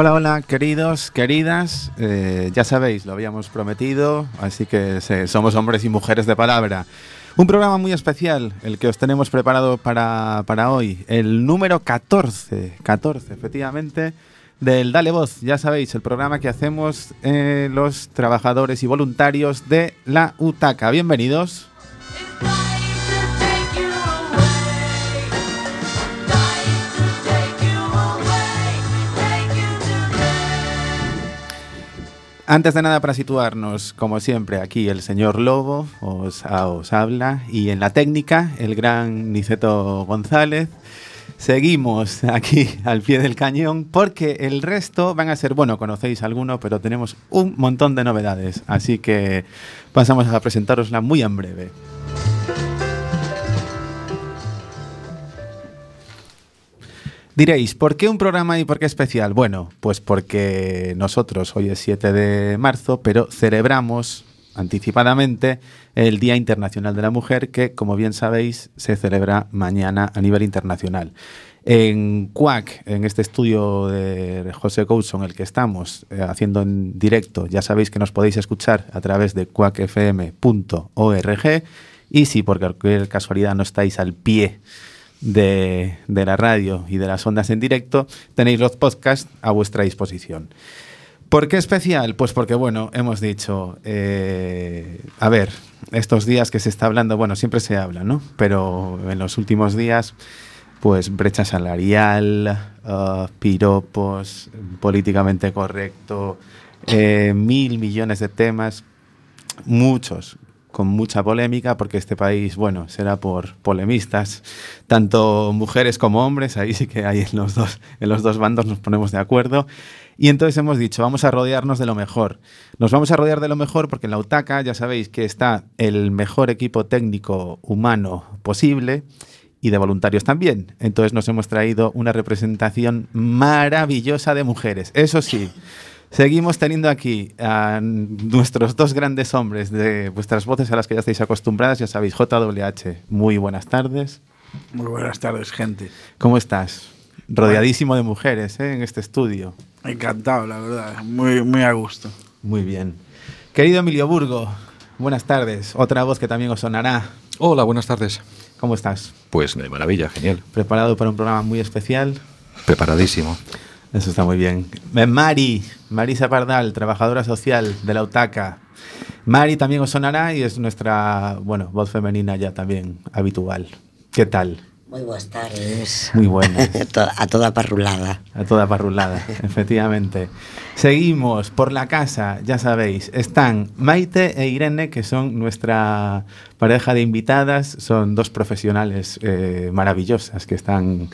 Hola, hola, queridos, queridas. Eh, ya sabéis, lo habíamos prometido, así que somos hombres y mujeres de palabra. Un programa muy especial, el que os tenemos preparado para, para hoy, el número 14, 14, efectivamente, del Dale Voz. Ya sabéis, el programa que hacemos eh, los trabajadores y voluntarios de la UTACA. Bienvenidos. Antes de nada, para situarnos, como siempre, aquí el señor Lobo os, os habla y en la técnica el gran Niceto González. Seguimos aquí al pie del cañón porque el resto van a ser, bueno, conocéis alguno, pero tenemos un montón de novedades, así que pasamos a presentarosla muy en breve. Diréis, ¿por qué un programa y por qué especial? Bueno, pues porque nosotros hoy es 7 de marzo, pero celebramos anticipadamente el Día Internacional de la Mujer, que, como bien sabéis, se celebra mañana a nivel internacional. En CUAC, en este estudio de José Coulson, el que estamos eh, haciendo en directo, ya sabéis que nos podéis escuchar a través de cuacfm.org y si por cualquier casualidad no estáis al pie de, de, la radio y de las ondas en directo, tenéis los podcasts a vuestra disposición. ¿Por qué especial? Pues porque, bueno, hemos dicho, eh, a ver, estos días que se está hablando, bueno, siempre se habla, ¿no? Pero en los últimos días, pues brecha salarial, uh, piropos, políticamente correcto, eh, mil millones de temas, muchos con mucha polémica, porque este país, bueno, será por polemistas, tanto mujeres como hombres, ahí sí que hay en los dos, en los dos bandos nos ponemos de acuerdo. Y entonces hemos dicho, vamos a rodearnos de lo mejor. Nos vamos a rodear de lo mejor porque en la UTACA ya sabéis que está el mejor equipo técnico humano posible y de voluntarios también. Entonces nos hemos traído una representación maravillosa de mujeres. Eso sí. Seguimos teniendo aquí a nuestros dos grandes hombres de vuestras voces a las que ya estáis acostumbradas, ya sabéis, JWH. Muy buenas tardes. Muy buenas tardes, gente. ¿Cómo estás? Rodeadísimo de mujeres ¿eh? en este estudio. Encantado, la verdad. Muy, muy a gusto. Muy bien. Querido Emilio Burgo, buenas tardes. Otra voz que también os sonará. Hola, buenas tardes. ¿Cómo estás? Pues de maravilla, genial. ¿Preparado para un programa muy especial? Preparadísimo. Eso está muy bien. Mari, Marisa Pardal, trabajadora social de la UTACA. Mari también os sonará y es nuestra, bueno, voz femenina ya también habitual. ¿Qué tal? Muy buenas tardes. Muy buenas. a toda parrulada. A toda parrulada, efectivamente. Seguimos por la casa, ya sabéis. Están Maite e Irene, que son nuestra pareja de invitadas. Son dos profesionales eh, maravillosas que están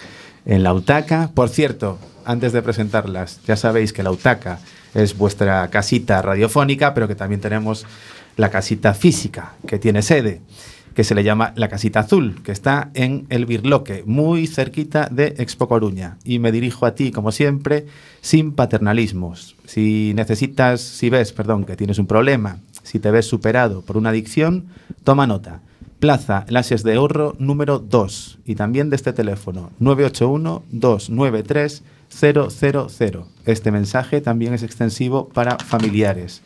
en la UTACA. Por cierto, antes de presentarlas, ya sabéis que la UTACA es vuestra casita radiofónica, pero que también tenemos la casita física, que tiene sede, que se le llama la casita azul, que está en el Birloque, muy cerquita de Expo Coruña. Y me dirijo a ti, como siempre, sin paternalismos. Si necesitas, si ves, perdón, que tienes un problema, si te ves superado por una adicción, toma nota. Plaza Lasias de Ahorro número 2 y también de este teléfono 981-293-000. Este mensaje también es extensivo para familiares.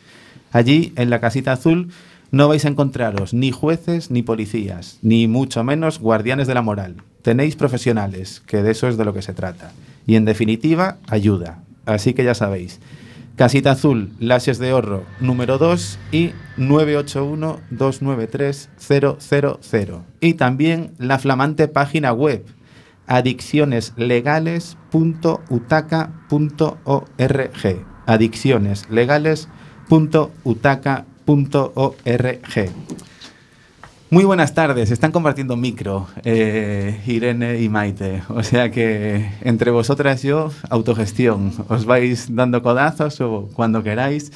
Allí, en la casita azul, no vais a encontraros ni jueces ni policías, ni mucho menos guardianes de la moral. Tenéis profesionales, que de eso es de lo que se trata. Y en definitiva, ayuda. Así que ya sabéis. Casita Azul, Lasias de Horro, número 2 y 981-293-000. Y también la flamante página web adiccioneslegales.utaca.org. Adiccioneslegales.utaca.org. Muy buenas tardes, están compartiendo micro eh, Irene y Maite, o sea que entre vosotras y yo, autogestión, os vais dando codazos o cuando queráis.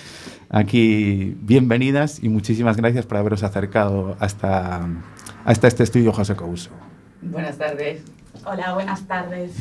Aquí, bienvenidas y muchísimas gracias por haberos acercado hasta, hasta este estudio José Couso. Buenas tardes. Hola, buenas tardes.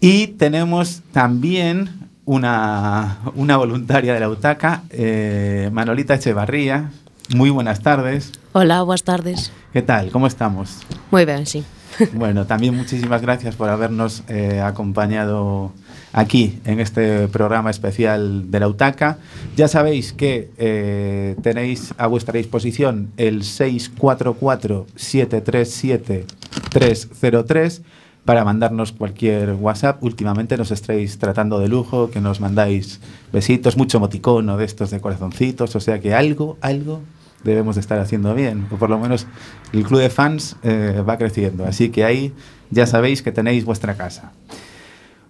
Y tenemos también una, una voluntaria de la UTACA, eh, Manolita Echevarría. Muy buenas tardes. Hola, buenas tardes. ¿Qué tal? ¿Cómo estamos? Muy bien, sí. Bueno, también muchísimas gracias por habernos eh, acompañado aquí en este programa especial de la UTACA. Ya sabéis que eh, tenéis a vuestra disposición el 644-737-303 para mandarnos cualquier WhatsApp. Últimamente nos estáis tratando de lujo, que nos mandáis besitos, mucho moticono de estos de corazoncitos, o sea que algo, algo debemos de estar haciendo bien, o por lo menos el club de fans eh, va creciendo, así que ahí ya sabéis que tenéis vuestra casa.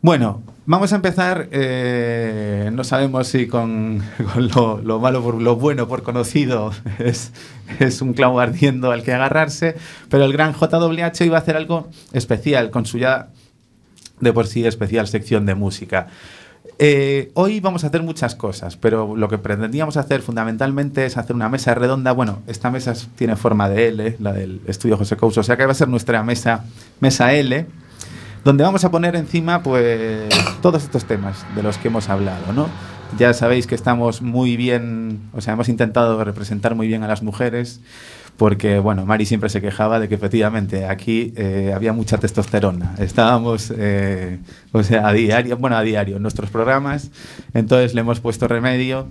Bueno, vamos a empezar, eh, no sabemos si con, con lo, lo malo por lo bueno por conocido es, es un clavo ardiendo al que agarrarse, pero el gran JWH iba a hacer algo especial con su ya de por sí especial sección de música. Eh, hoy vamos a hacer muchas cosas, pero lo que pretendíamos hacer fundamentalmente es hacer una mesa redonda. Bueno, esta mesa es- tiene forma de L, la del estudio José Couso, o sea que va a ser nuestra mesa, mesa L, donde vamos a poner encima pues todos estos temas de los que hemos hablado, ¿no? Ya sabéis que estamos muy bien, o sea, hemos intentado representar muy bien a las mujeres, porque, bueno, Mari siempre se quejaba de que efectivamente aquí eh, había mucha testosterona. Estábamos, eh, o sea, a diario, bueno, a diario en nuestros programas, entonces le hemos puesto remedio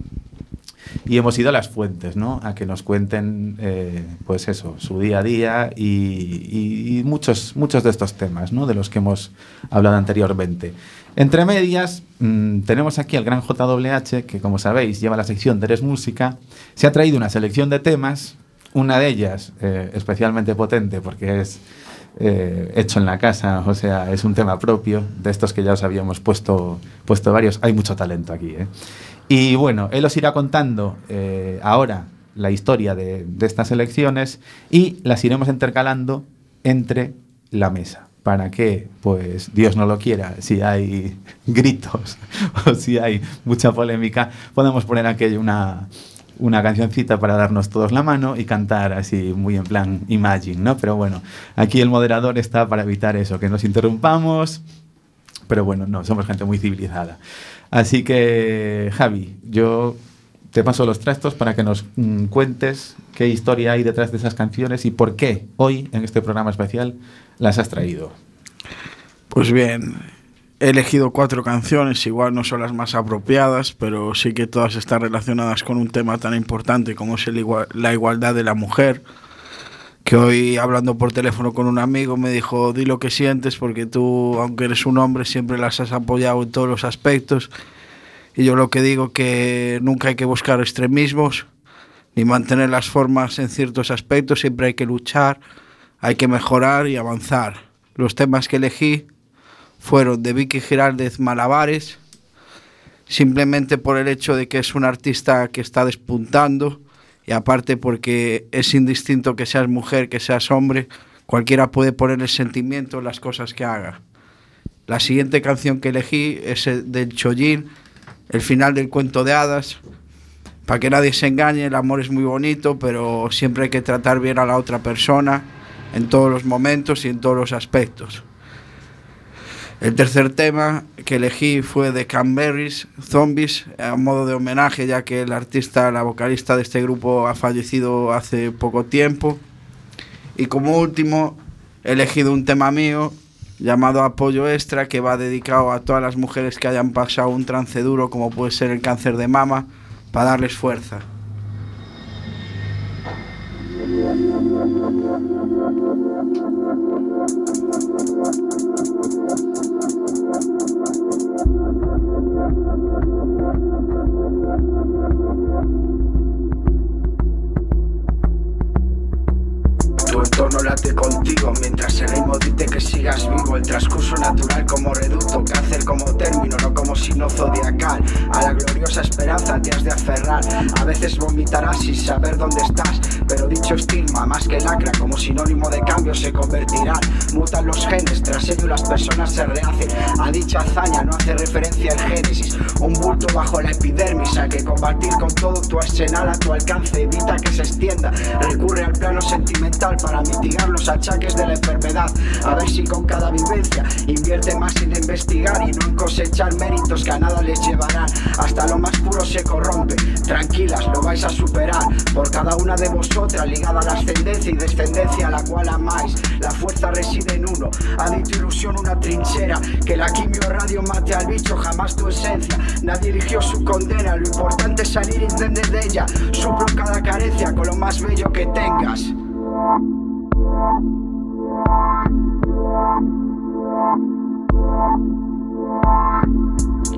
y hemos ido a las fuentes, ¿no? A que nos cuenten, eh, pues eso, su día a día y, y- y muchos, muchos de estos temas, ¿no? De los que hemos hablado anteriormente. Entre medias, mm, tenemos aquí al gran JWH, que como sabéis lleva la sección de Eres Música. Se ha traído una selección de temas, una de ellas eh, especialmente potente porque es eh, hecho en la casa, o sea, es un tema propio, de estos que ya os habíamos puesto, puesto varios. Hay mucho talento aquí, ¿eh? Y bueno, él os irá contando eh, ahora la historia de, estas elecciones y las iremos intercalando entre la mesa. Para que, pues, Dios no lo quiera, si hay gritos o si hay mucha polémica, podemos poner aquello una, una cancioncita para darnos todos la mano y cantar así muy en plan Imagine, ¿no? Pero bueno, aquí el moderador está para evitar eso, que nos interrumpamos, pero bueno, no, somos gente muy civilizada. Así que, Javi, yo te paso los trastos para que nos mm, cuentes qué historia hay detrás de esas canciones y por qué hoy, en este programa especial, las has traído. Pues bien, he elegido cuatro canciones, igual no son las más apropiadas, pero sí que todas están relacionadas con un tema tan importante como es el igua- la igualdad de la mujer. Que hoy hablando por teléfono con un amigo me dijo, di lo que sientes porque tú, aunque eres un hombre, siempre las has apoyado en todos los aspectos. Y yo lo que digo que nunca hay que buscar extremismos ni mantener las formas en ciertos aspectos, siempre hay que luchar, hay que mejorar y avanzar. Los temas que elegí fueron de Vicky Giraldez Malabares, simplemente por el hecho de que es un artista que está despuntando y aparte porque es indistinto que seas mujer, que seas hombre, cualquiera puede poner el sentimiento en las cosas que haga. La siguiente canción que elegí es el del Chollín, el final del cuento de hadas. Para que nadie se engañe, el amor es muy bonito, pero siempre hay que tratar bien a la otra persona en todos los momentos y en todos los aspectos. El tercer tema que elegí fue de Canberries, Zombies, a modo de homenaje, ya que el artista, la vocalista de este grupo ha fallecido hace poco tiempo. Y como último, he elegido un tema mío llamado Apoyo Extra, que va dedicado a todas las mujeres que hayan pasado un trance duro, como puede ser el cáncer de mama, para darles fuerza. Thank you. Tu entorno late contigo mientras el ritmo dice que sigas vivo. El transcurso natural como reducto, cáncer como término, no como signo zodiacal. A la gloriosa esperanza te has de aferrar. A veces vomitarás sin saber dónde estás, pero dicho estigma, más que lacra, como sinónimo de cambio se convertirán. Mutan los genes, tras ello las personas se rehacen. A dicha hazaña no hace referencia el génesis. Un bulto bajo la epidermis, hay que combatir con todo tu arsenal a tu alcance. Evita que se extienda, recurre al plano sentimental para mitigar los achaques de la enfermedad. A ver si con cada vivencia invierte más en investigar y no en cosechar méritos que a nada les llevarán. Hasta lo más puro se corrompe. Tranquilas, lo vais a superar. Por cada una de vosotras, ligada a la ascendencia y descendencia a la cual amáis. La fuerza reside en uno, ha dicho ilusión una trinchera. Que la quimio radio mate al bicho, jamás tu esencia. Nadie eligió su condena, lo importante es salir entender de ella. Suplo cada carencia con lo más bello que tengas.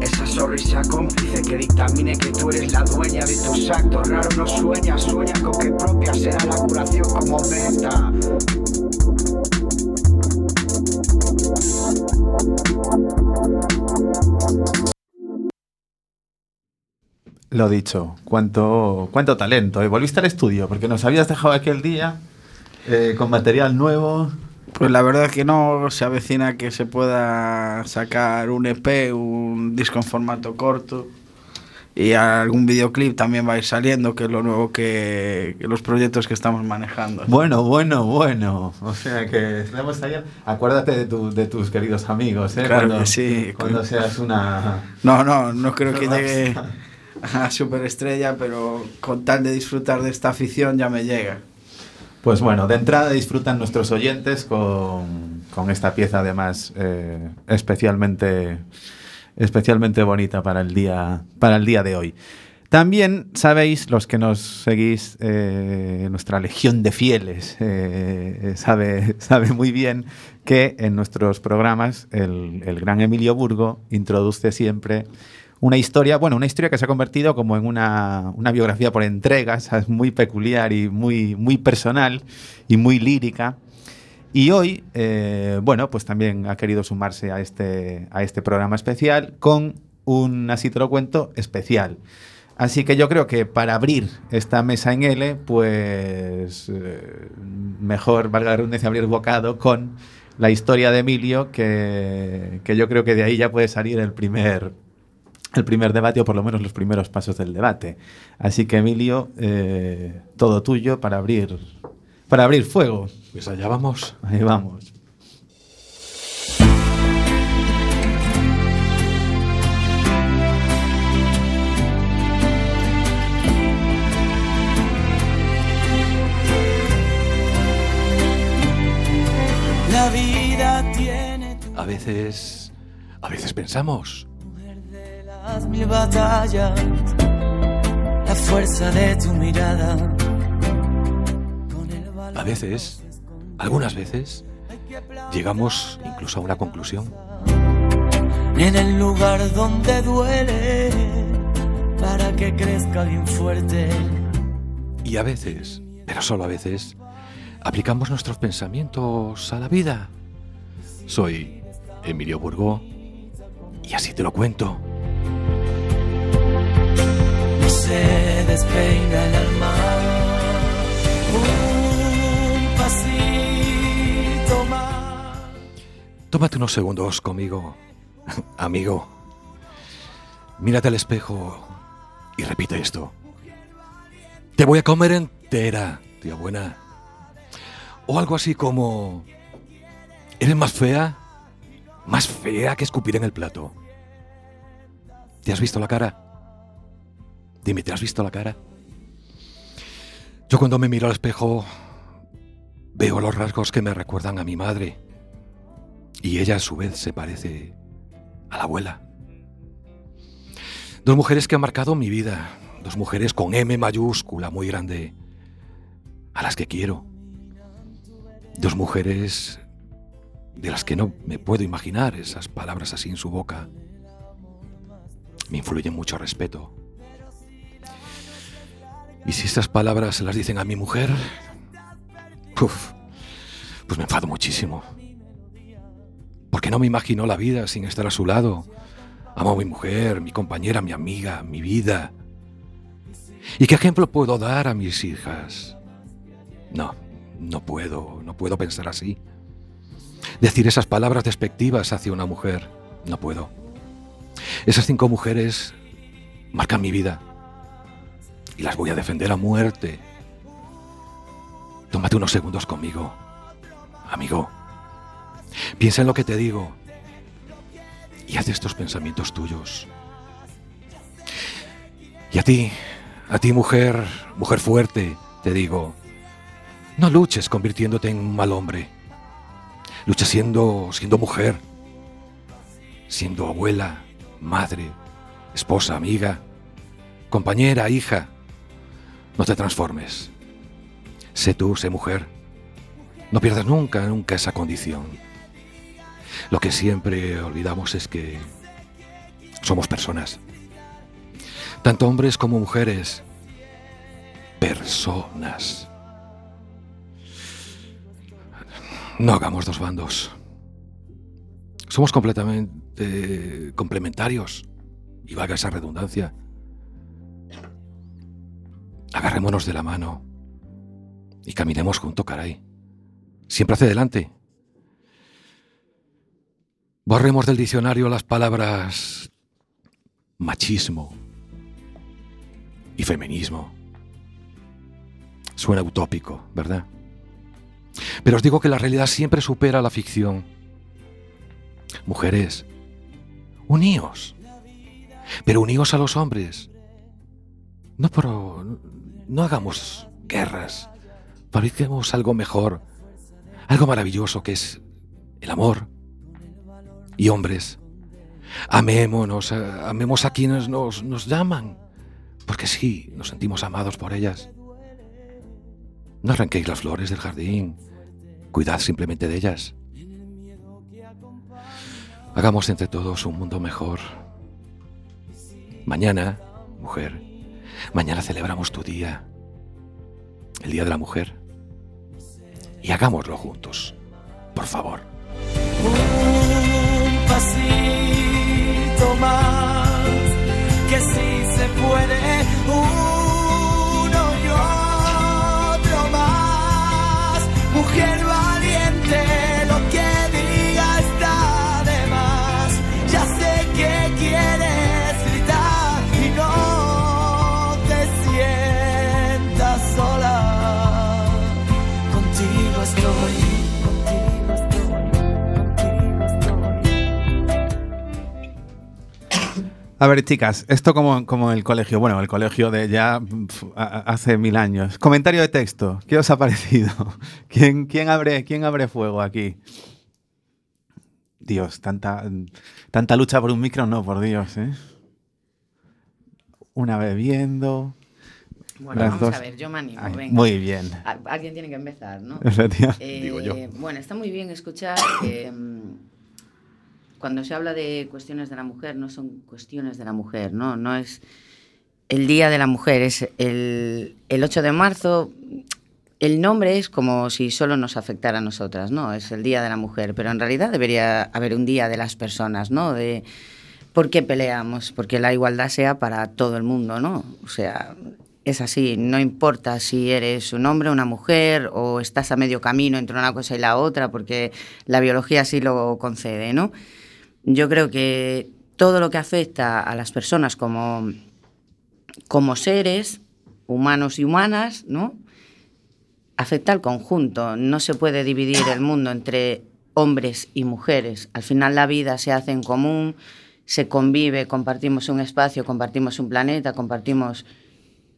Esa sonrisa cómplice que dictamine que tú eres la dueña de tus actos. Raro no sueña, sueña con que propia será la curación como meta. Lo dicho, cuánto, cuánto talento. ¿eh? Volviste al estudio porque nos habías dejado aquel día eh, con material nuevo. Pues la verdad que no se avecina que se pueda sacar un EP, un disco en formato corto y algún videoclip también va a ir saliendo, que es lo nuevo que, que los proyectos que estamos manejando. Bueno, bueno, bueno. O sea que estamos allá. Acuérdate de, tu- de tus queridos amigos, ¿eh? Claro cuando, que sí. Cuando seas una. No, no, no creo que llegue a superestrella, pero con tal de disfrutar de esta afición ya me llega. Pues bueno, de entrada disfrutan nuestros oyentes con, con esta pieza además eh, especialmente, especialmente bonita para el, día, para el día de hoy. También sabéis, los que nos seguís, eh, nuestra legión de fieles, eh, sabe, sabe muy bien que en nuestros programas el, el gran Emilio Burgo introduce siempre una historia, bueno, una historia que se ha convertido como en una, una biografía por entregas, es muy peculiar y muy, muy personal y muy lírica. Y hoy, eh, bueno, pues también ha querido sumarse a este, a este programa especial con un Así te lo cuento especial. Así que yo creo que para abrir esta mesa en L, pues eh, mejor, valga la redundancia, abrir bocado con la historia de Emilio, que, que yo creo que de ahí ya puede salir el primer, el primer debate o por lo menos los primeros pasos del debate. Así que Emilio, eh, todo tuyo para abrir, para abrir fuego. Pues allá vamos. Ahí vamos. La vida tiene tu A veces. A veces pensamos. Las mil batallas, la fuerza de tu mirada. A veces. Algunas veces. Llegamos incluso a una conclusión. en el lugar donde duele, para que crezca bien fuerte. Y a veces, pero solo a veces, aplicamos nuestros pensamientos a la vida. Soy Emilio Burgó y así te lo cuento. No se despeina el alma. Un pasito más. Tómate unos segundos conmigo, amigo. Mírate al espejo y repite esto. Te voy a comer entera, tía buena. O algo así como... ¿Eres más fea? Más fea que escupir en el plato. ¿Te has visto la cara? Dime, ¿te has visto la cara? Yo cuando me miro al espejo veo los rasgos que me recuerdan a mi madre. Y ella a su vez se parece a la abuela. Dos mujeres que han marcado mi vida. Dos mujeres con M mayúscula muy grande. A las que quiero. Dos mujeres de las que no me puedo imaginar esas palabras así en su boca. Me influyen mucho respeto. Y si estas palabras se las dicen a mi mujer, uf, pues me enfado muchísimo. Porque no me imagino la vida sin estar a su lado. Amo a mi mujer, mi compañera, mi amiga, mi vida. ¿Y qué ejemplo puedo dar a mis hijas? No, no puedo, no puedo pensar así. Decir esas palabras despectivas hacia una mujer, no puedo. Esas cinco mujeres marcan mi vida y las voy a defender a muerte. Tómate unos segundos conmigo, amigo. Piensa en lo que te digo y haz estos pensamientos tuyos. Y a ti, A ti, mujer, mujer fuerte, te digo, no luches convirtiéndote en un mal hombre. Lucha siendo, siendo mujer, siendo abuela, madre, esposa, amiga, compañera, hija. No te transformes. Sé tú, sé mujer. No pierdas nunca, nunca esa condición. Lo que siempre olvidamos es que somos personas. Tanto hombres como mujeres. Personas. No hagamos dos bandos. Somos completamente complementarios. Y valga esa redundancia. Agarrémonos de la mano y caminemos junto, caray. Siempre hacia adelante. Borremos del diccionario las palabras machismo y feminismo. Suena utópico, ¿verdad? Pero os digo que la realidad siempre supera la ficción. Mujeres, uníos. Pero uníos a los hombres. No, pero no hagamos guerras. Fabriquemos algo mejor, algo maravilloso que es el amor. Y hombres, amémonos, eh, amemos a quienes nos, nos llaman, porque sí, nos sentimos amados por ellas. No arranquéis las flores del jardín, cuidad simplemente de ellas. Hagamos entre todos un mundo mejor. Mañana, mujer, mañana celebramos tu día, el Día de la Mujer. Y hagámoslo juntos, por favor. un pasito más, A ver, chicas, esto como, como el colegio, bueno, el colegio de ya pf, a- a- hace mil años. Comentario de texto, ¿qué os ha parecido? ¿Quién, quién, abre, quién abre fuego aquí? Dios, tanta, tanta lucha por un micro, no, por Dios, ¿eh? Una bebiendo. Bueno, las vamos dos. a ver, yo me animo, Ay, venga. muy bien. Al- Alguien tiene que empezar, ¿no? Efectivamente. Eh, Digo yo. Bueno, está muy bien escuchar que mm, cuando se habla de cuestiones de la mujer, no son cuestiones de la mujer, ¿no? No es el Día de la Mujer, es el, el 8 de marzo. El nombre es como si solo nos afectara a nosotras, ¿no? Es el Día de la Mujer, pero en realidad debería haber un Día de las personas, ¿no? De por qué peleamos, porque la igualdad sea para todo el mundo, ¿no? O sea, es así, no importa si eres un hombre una mujer o estás a medio camino entre una cosa y la otra, porque la biología así lo concede, ¿no? Yo creo que todo lo que afecta a las personas como, como seres humanos y humanas, ¿no? afecta al conjunto. No se puede dividir el mundo entre hombres y mujeres. Al final la vida se hace en común, se convive, compartimos un espacio, compartimos un planeta, compartimos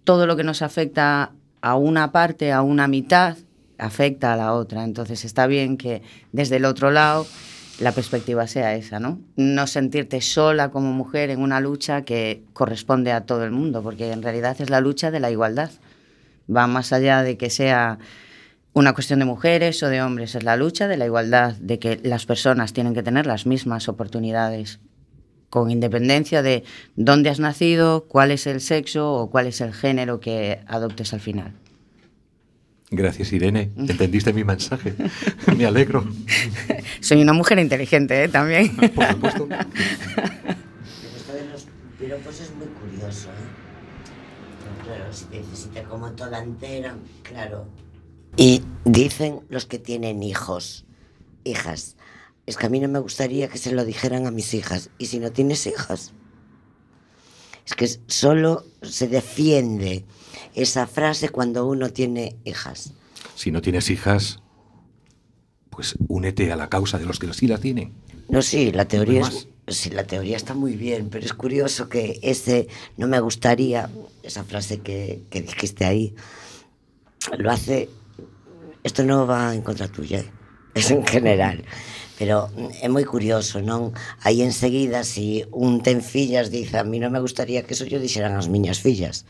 todo lo que nos afecta a una parte, a una mitad, afecta a la otra. Entonces está bien que desde el otro lado la perspectiva sea esa, ¿no? No sentirte sola como mujer en una lucha que corresponde a todo el mundo, porque en realidad es la lucha de la igualdad va más allá de que sea una cuestión de mujeres o de hombres, es la lucha de la igualdad, de que las personas tienen que tener las mismas oportunidades, con independencia de dónde has nacido, cuál es el sexo o cuál es el género que adoptes al final. Gracias, Irene. ¿Entendiste mi mensaje? Me alegro. Soy una mujer inteligente, ¿eh? También. Por supuesto. Ah. Pero esto de los piropos es muy curioso, ¿eh? Pero claro, si te dices, si te como toda entera, claro. Y dicen los que tienen hijos, hijas, es que a mí no me gustaría que se lo dijeran a mis hijas. ¿Y si no tienes hijas? Es que solo se defiende esa frase cuando uno tiene hijas. Si no tienes hijas, pues únete a la causa de los que sí la tienen. No, sí, la teoría No es, más. Sí, la teoría está muy bien, pero es curioso que ese no me gustaría, esa frase que, que dijiste ahí, lo hace. Esto no va en contra tuya, es en general. Pero é moi curioso, non? Aí enseguida, si un ten fillas, dice, a mí non me gustaría que eso yo dixeran as miñas fillas.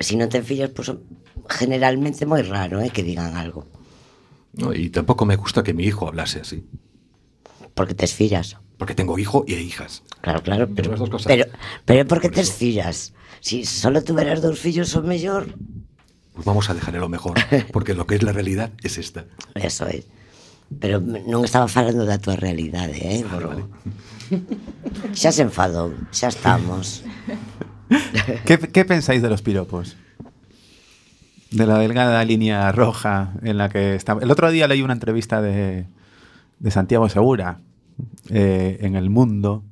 Si non ten fillas, pues, generalmente moi raro eh, que digan algo. No, y tampoco me gusta que mi hijo hablase así. Porque tes fillas. Porque tengo hijo e hijas. Claro, claro, pero, dos cosas. pero, pero é porque Por tes eso. fillas. Si solo tuveras dous fillos o mellor, Pues vamos a dejarle lo mejor, porque lo que es la realidad es esta. eso é. Pero non estaba falando da tua realidade, eh? Por... Xa se enfadou, xa estamos. ¿Qué, pensáis de los piropos? De la delgada línea roja en la que está. El otro día leí una entrevista de, Santiago Segura eh, en El Mundo.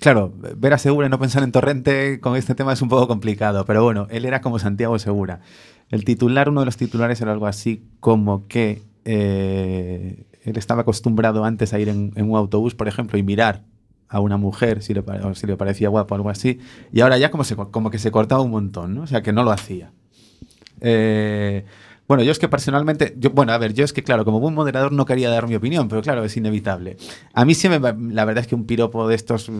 Claro, ver a Segura y no pensar en Torrente con este tema es un poco complicado, pero bueno, él era como Santiago Segura. El titular, uno de los titulares era algo así como que eh, él estaba acostumbrado antes a ir en un autobús, por ejemplo, y mirar a una mujer si le, parecía guapo o algo así, y ahora ya como, se, como que se cortaba un montón, ¿no? O sea, que no lo hacía. Eh, bueno, yo es que personalmente, bueno, a ver, yo es que claro, como buen moderador no quería dar mi opinión, pero claro, es inevitable. A mí sí me, la verdad es que un piropo de estos,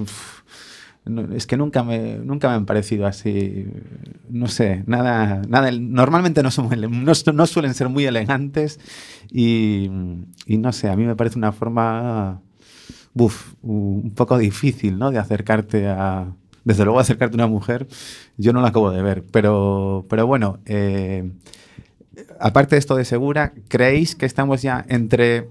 es que nunca me, nunca me han parecido así, no sé, nada, nada, normalmente no, son, no, no suelen ser muy elegantes y no sé, a mí me parece una forma, un poco difícil, ¿no? De acercarte a, desde luego acercarte a una mujer, yo no la acabo de ver, pero, pero bueno, eh, aparte de esto de Segura, ¿creéis que estamos ya entre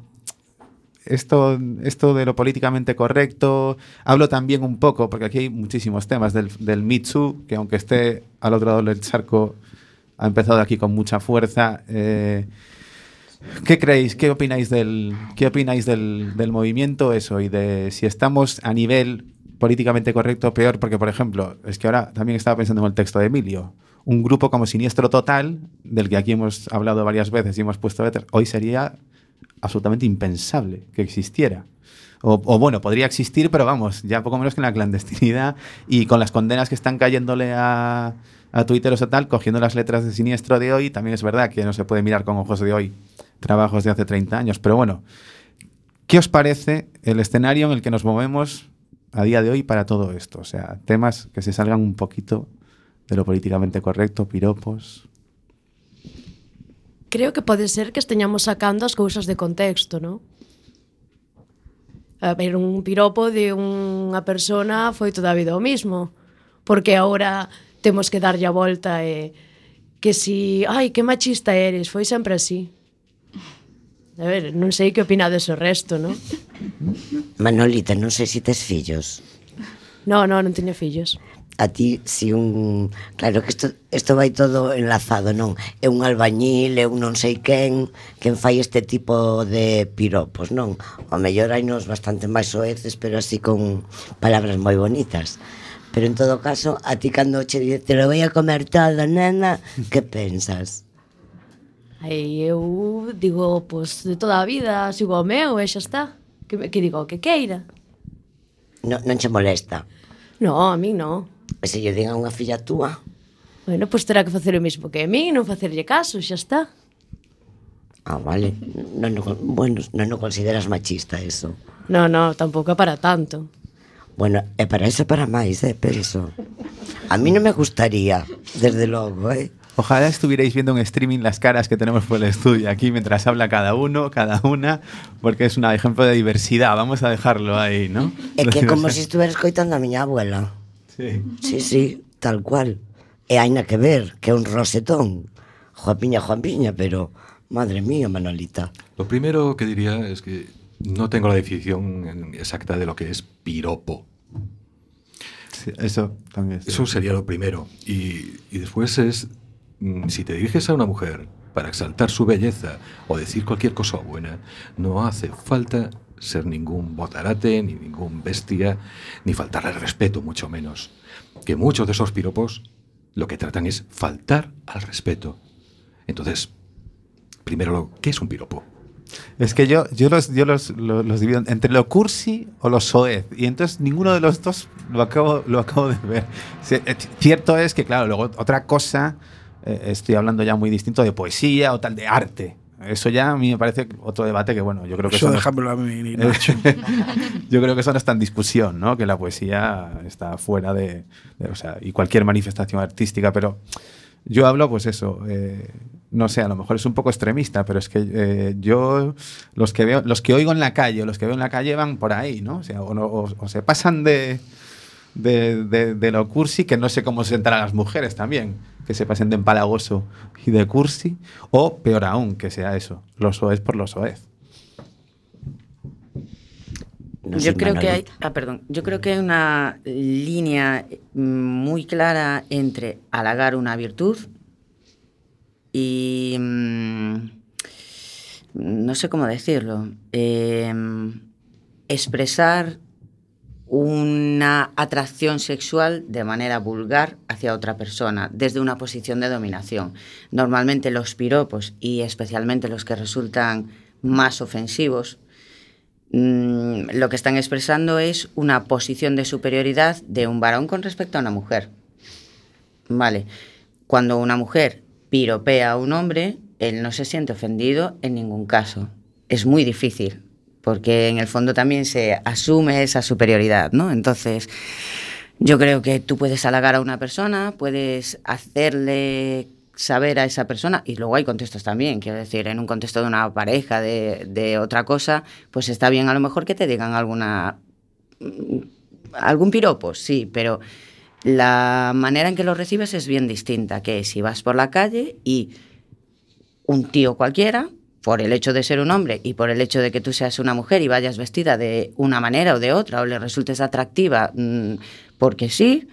esto, esto de lo políticamente correcto? Hablo también un poco, porque aquí hay muchísimos temas del, del Too, que aunque esté al otro lado del charco, ha empezado aquí con mucha fuerza. eh, ¿Qué creéis? ¿Qué opináis del, qué opináis del, del movimiento eso y de si estamos a nivel políticamente correcto peor? Porque, por ejemplo, es que ahora también estaba pensando en el texto de Emilio. Un grupo como Siniestro Total, del que aquí hemos hablado varias veces y hemos puesto letras, hoy sería absolutamente impensable que existiera. O, o bueno, podría existir, pero vamos, ya poco menos que en la clandestinidad y con las condenas que están cayéndole a, a tuiteros o tal, cogiendo las letras de siniestro de hoy, también es verdad que no se puede mirar con ojos de hoy trabajos de hace 30 años. Pero bueno, ¿qué os parece el escenario en el que nos movemos a día de hoy para todo esto? O sea, temas que se salgan un poquito de lo políticamente correcto, piropos. Creo que pode ser que esteñamos sacando as cousas de contexto, non? A ver, un piropo de unha persona foi toda a vida o mismo. Porque agora temos que darlle a volta e que si, ai, que machista eres, foi sempre así. A ver, non sei que opinades o resto, non? Manolita, non sei se tes fillos. No, no, non teño fillos. A ti, si un... Claro que isto, isto vai todo enlazado, non? É un albañil, é un non sei quen, quen fai este tipo de piropos, non? O mellor hai nos bastante máis soeces, pero así con palabras moi bonitas. Pero en todo caso, a ti cando che dice, te lo voy a comer toda, nena, que pensas? Aí eu digo, pois, de toda a vida sigo ao meu e xa está. Que, que digo, que queira. No, non che molesta? No, a mí no. E se lle diga a unha filla túa? Bueno, pois terá que facer o mesmo que a mí, non facerlle caso, xa está. Ah, vale. Non, non, bueno, non o consideras machista eso. No, no, tampouco para tanto. Bueno, é para eso para máis, eh, penso. A mí non me gustaría, desde logo, eh. Ojalá estuvierais viendo en streaming las caras que tenemos por el estudio aquí mientras habla cada uno, cada una, porque es un ejemplo de diversidad. Vamos a dejarlo ahí, ¿no? É que como se estuviera escoitando a miña abuela. Sí. Sí, sí, tal cual. E hai na que ver, que é un rosetón. Juanpiña, Juanpiña, pero... Madre mía, Manolita. Lo primero que diría es que no tengo la definición exacta de lo que es piropo. Sí, eso también. es Eso sería lo primero. Y, y después es, si te diriges a una mujer para exaltar su belleza o decir cualquier cosa buena, no hace falta ser ningún botarate, ni ningún bestia, ni faltarle el respeto, mucho menos. Que muchos de esos piropos lo que tratan es faltar al respeto. Entonces, primero, ¿qué es un piropo? Es que yo, yo, los, yo los, los, los divido entre lo cursi o lo soez. Y entonces ninguno de los dos lo acabo, lo acabo de ver. Eh, Cierto es que, claro, luego otra cosa, eh, estoy hablando ya muy distinto de poesía o tal, de arte. Eso ya a mí me parece otro debate que, bueno, yo creo que Eso no- déjamelo a mí, Nacho. yo creo que eso no está en discusión, ¿no? Que la poesía está fuera de, de- o sea, y cualquier manifestación artística, pero yo hablo, pues eso, eh, no sé, a lo mejor es un poco extremista, pero es que eh, yo los que veo, los que oigo en la calle, los que veo en la calle van por ahí, ¿no? O sea, o, no- o- o se pasan de, de, de- de lo cursi, que no sé cómo sentar a las mujeres también, que se pasen de empalagoso y de cursi, o peor aún, que sea eso, lo soez por lo soez. No yo creo que hay, ah, perdón, yo creo que hay una línea mm, muy clara entre halagar una virtud y mm, no sé cómo decirlo, em, expresar una atracción sexual de manera vulgar hacia otra persona, desde una posición de dominación. Normalmente los piropos, y especialmente los que resultan más ofensivos, mm, lo que están expresando es una posición de superioridad de un varón con respecto a una mujer. Vale. Cuando una mujer piropea a un hombre, él no se siente ofendido en ningún caso. Es muy difícil, porque en el fondo también se asume esa superioridad, ¿no? Entonces, yo creo que tú puedes halagar a una persona, puedes hacerle saber a esa persona, y luego hay contextos también, quiero decir, en un contexto de una pareja, de, de otra cosa, pues está bien a lo mejor que te digan alguna algún piropo, sí, pero la manera en que lo recibes es bien distinta, que si vas por la calle y un tío cualquiera, por el hecho de ser un hombre y por el hecho de que tú seas una mujer y vayas vestida de una manera o de otra, o le resultes atractiva mm, porque sí,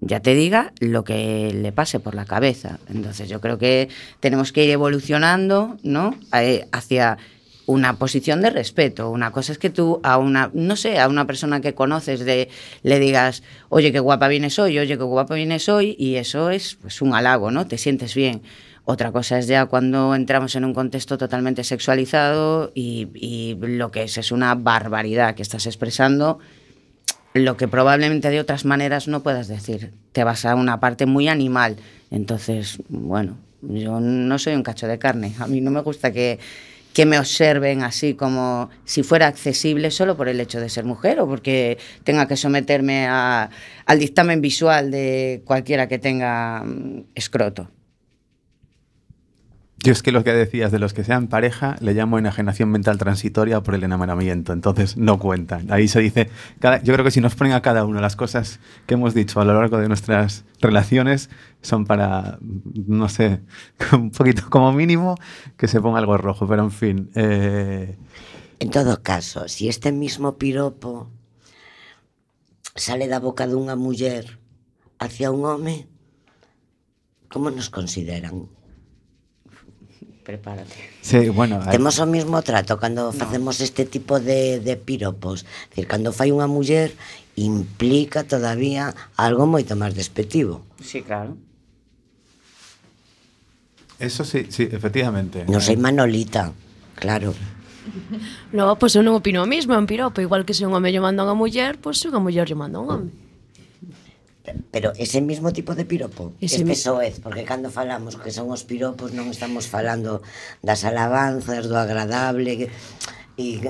ya te diga lo que le pase por la cabeza. Entonces yo creo que tenemos que ir evolucionando, ¿no? Eh, hacia una posición de respeto. Una cosa es que tú a una, no sé, a una persona que conoces de, le digas, oye, qué guapa vienes hoy, oye, qué guapa vienes hoy, y eso es pues un halago, ¿no? Te sientes bien. Otra cosa es ya cuando entramos en un contexto totalmente sexualizado y, y lo que es es una barbaridad que estás expresando lo que probablemente de otras maneras no puedas decir. Te vas a una parte muy animal. Entonces, bueno, yo no soy un cacho de carne. A mí no me gusta que, que me observen así como si fuera accesible solo por el hecho de ser mujer o porque tenga que someterme a- al dictamen visual de cualquiera que tenga mm, escroto. Yo es que lo que decías de los que sean pareja le llamo enajenación mental transitoria por el enamoramiento, entonces no cuentan. Ahí se dice, yo creo que si nos ponen a cada uno las cosas que hemos dicho a lo largo de nuestras relaciones son para, no sé, un poquito como mínimo que se ponga algo rojo, pero en fin. eh, En todo caso, si este mismo piropo sale da boca dunha muller hacia un home, como nos consideran? prepárate. Sí, bueno, hai... Temos o mismo trato cando no. facemos este tipo de, de piropos. Decir, cando fai unha muller implica todavía algo moito máis despectivo. Sí, claro. Eso sí, sí, efectivamente. Non sei Manolita, claro. No, pois pues eu non opino o mismo, é un piropo. Igual que se un home lle manda unha muller, pois pues, se unha muller lle manda un home. Pero ese mismo tipo de piropo ese Este soez, porque cando falamos que son os piropos Non estamos falando das alabanzas Do agradable E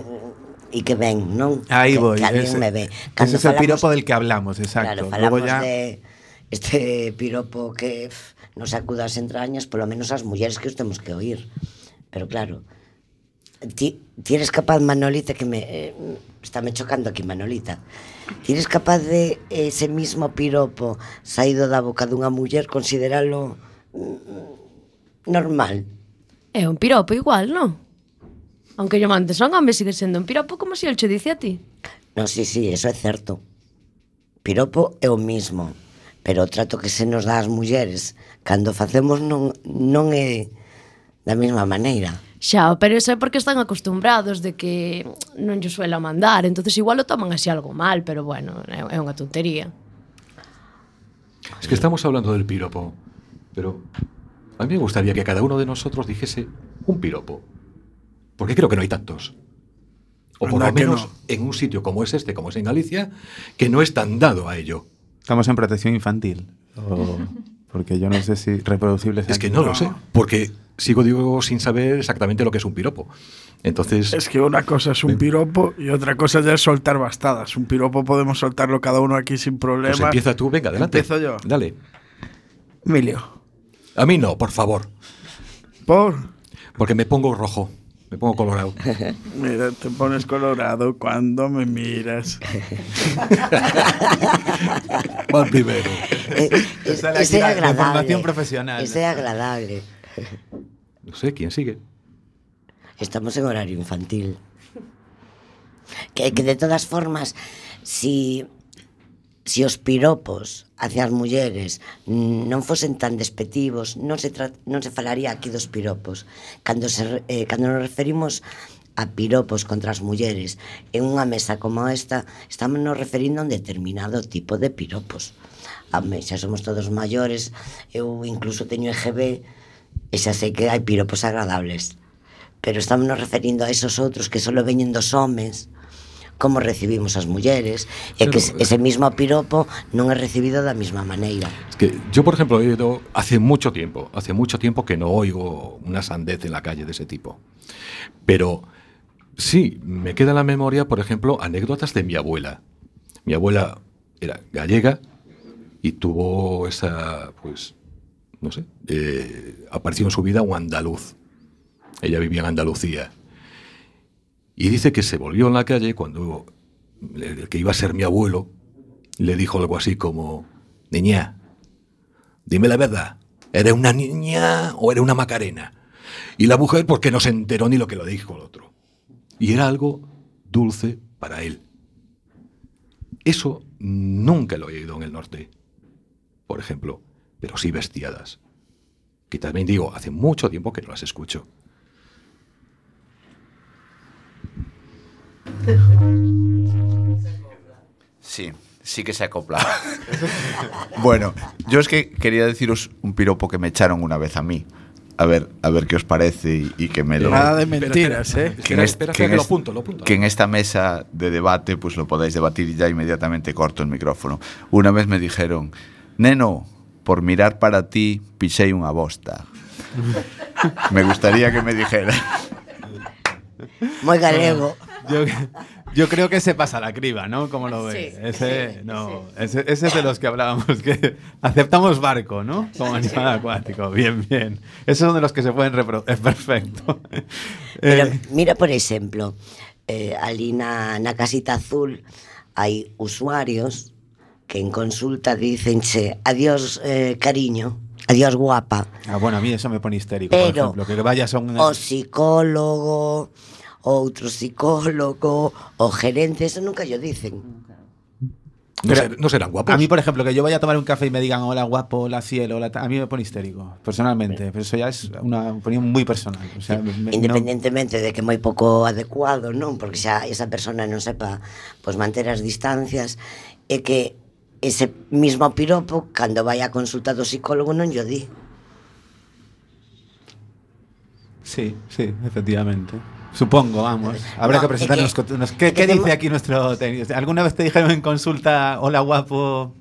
e que ven, non? Aí voy, que, que ese, me ve. Cando ese é o piropo del que hablamos, exacto. Claro, falamos Luego ya... de este piropo que pff, nos acuda as entrañas, polo menos as mulleres que os temos que oír. Pero claro, ti, ti eres capaz, Manolita, que me... Eh, está me chocando aquí, Manolita. Tires capaz de ese mismo piropo saído da boca dunha muller consideralo mm, normal? É un piropo igual, non? Aunque yo mante son home, sigue sendo un piropo como se si el che dice a ti. Non, sí, sí, eso é certo. Piropo é o mismo, pero o trato que se nos dá ás mulleres cando facemos non, non é da mesma maneira. Xa, pero eso é porque están acostumbrados de que non lle suela mandar, entonces igual o toman así algo mal, pero bueno, é unha tontería. Es que estamos hablando del piropo, pero a mí me gustaría que cada uno de nosotros dijese un piropo, porque creo que no hay tantos. O por lo menos no. en un sitio como es este, como es en Galicia, que no es tan dado a ello. Estamos en protección infantil. O... porque yo no sé si reproducibles. Es que aquí. no lo sé, porque sigo digo sin saber exactamente lo que es un piropo. Entonces, Es que una cosa es un piropo y otra cosa ya es soltar bastadas. Un piropo podemos soltarlo cada uno aquí sin problema. pues empieza tú, venga, adelante. Empiezo yo. Dale. Emilio. A mí no, por favor, Por. porque me pongo rojo, me pongo colorado. Mira, te pones colorado cuando me miras. Va primero. Eh, es- Sale aquí ese la- agradable. información profesional. Ese agradable. No sé, ¿quién sigue? Estamos en horario infantil. Que, que de todas formas, si se os piropos hacia as mulleres non fosen tan despectivos, non se, non se falaría aquí dos piropos. Cando, se, eh, cando nos referimos a piropos contra as mulleres en unha mesa como esta, estamos nos referindo a un determinado tipo de piropos. A mesa somos todos maiores, eu incluso teño EGB, e xa sei que hai piropos agradables. Pero estamos nos referindo a esos outros que só veñen dos homens, como recibimos as mulleres, e que ese mismo piropo non é recibido da mesma maneira. Es que yo, por ejemplo, he oído hace mucho tiempo, hace mucho tiempo que no oigo una sandez en la calle de ese tipo. Pero sí, me queda en la memoria, por ejemplo, anécdotas de mi abuela. Mi abuela era gallega y tuvo esa, pues, no sé, eh, apareció en su vida un andaluz. Ella vivía en Andalucía. Y dice que se volvió en la calle cuando el que iba a ser mi abuelo le dijo algo así como, niña, dime la verdad, ¿eres una niña o eres una macarena? Y la mujer, porque no se enteró ni lo que lo dijo el otro. Y era algo dulce para él. Eso nunca lo he oído en el norte, por ejemplo, pero sí bestiadas. Que también digo, hace mucho tiempo que no las escucho. Sí, sí que se acopla. bueno, yo es que quería deciros un piropo que me echaron una vez a mí. A ver, a ver qué os parece y, y que me lo... Nada de mentiras, ¿eh? que en Espera, que lo apunto, lo apunto. que en esta mesa de debate pues lo podáis debatir y ya inmediatamente corto el micrófono. Una vez me dijeron, neno, por mirar para ti pisei unha bosta. me gustaría que me dijera. Moi galego. Yo, yo creo que se pasa la criba, ¿no? ¿Cómo lo ves? Sí, ese, sí, no, ese, ese es de los que hablábamos, que aceptamos barco, ¿no? Como animal acuático. Bien, bien. Esos son de los que se pueden reproducir. Perfecto. Pero Eh, mira, por exemplo, eh, ali na, na casita azul hai usuarios que en consulta dicenche adiós eh, cariño, adiós guapa, ah, bueno, a mí eso me pone histérico, Pero por ejemplo. Que vayas a un... o psicólogo, outro psicólogo, o gerente, eso nunca yo dicen. No, ser, no, serán guapos. A mí, por ejemplo, que yo vaya a tomar un café y me digan hola guapo, hola cielo, hola a mí me pone histérico, personalmente. Pero eso ya es una opinión muy personal. O sea, me, Independentemente no... de que moi pouco adecuado, non? Porque xa esa persona non sepa pois pues, manter as distancias e que ese mismo piropo cando vai a consulta do psicólogo non yo di. Sí, sí, efectivamente. Supongo, vamos. Habrá No, que presentarnos. es que- ¿Qué, es qué que dice aquí nuestro técnico? ¿Alguna vez te dijeron en consulta, hola guapo,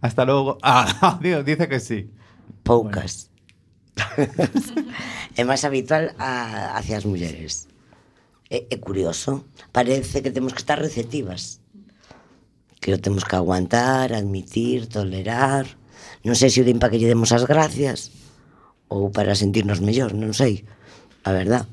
hasta luego? Ah, digo, dice que sí. Poucas. é máis habitual a, hacia as mulleres. É, é curioso. Parece que temos que estar receptivas. Que o temos que aguantar, admitir, tolerar. Non sei se o din para que lle demos as gracias ou para sentirnos mellor, non sei. A verdad.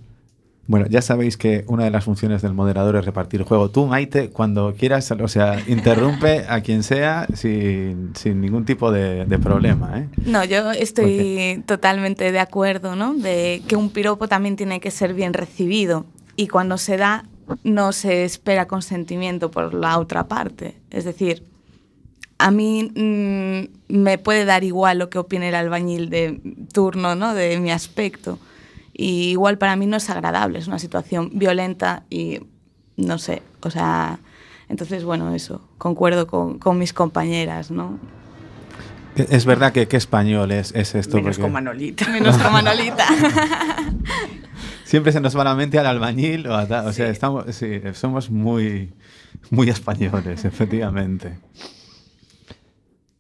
Bueno, ya sabéis que una de las funciones del moderador es repartir juego. Tú, Maite, cuando quieras, o sea, interrumpe a quien sea sin, sin ningún tipo de, de problema, ¿eh? No, yo estoy totalmente de acuerdo, ¿no? De que un piropo también tiene que ser bien recibido y cuando se da no se espera consentimiento por la otra parte. Es decir, a mí mm, me puede dar igual lo que opine el albañil de turno, ¿no? De mi aspecto. Y igual para mí no es agradable, es una situación violenta y no sé, o sea, entonces bueno, eso, concuerdo con, con mis compañeras, ¿no? Es verdad que qué español es, es esto. Menos porque- con Manolita. Menos con Manolita. Siempre se nos va la mente al albañil o a O sea, estamos, sí, somos muy, muy españoles, efectivamente.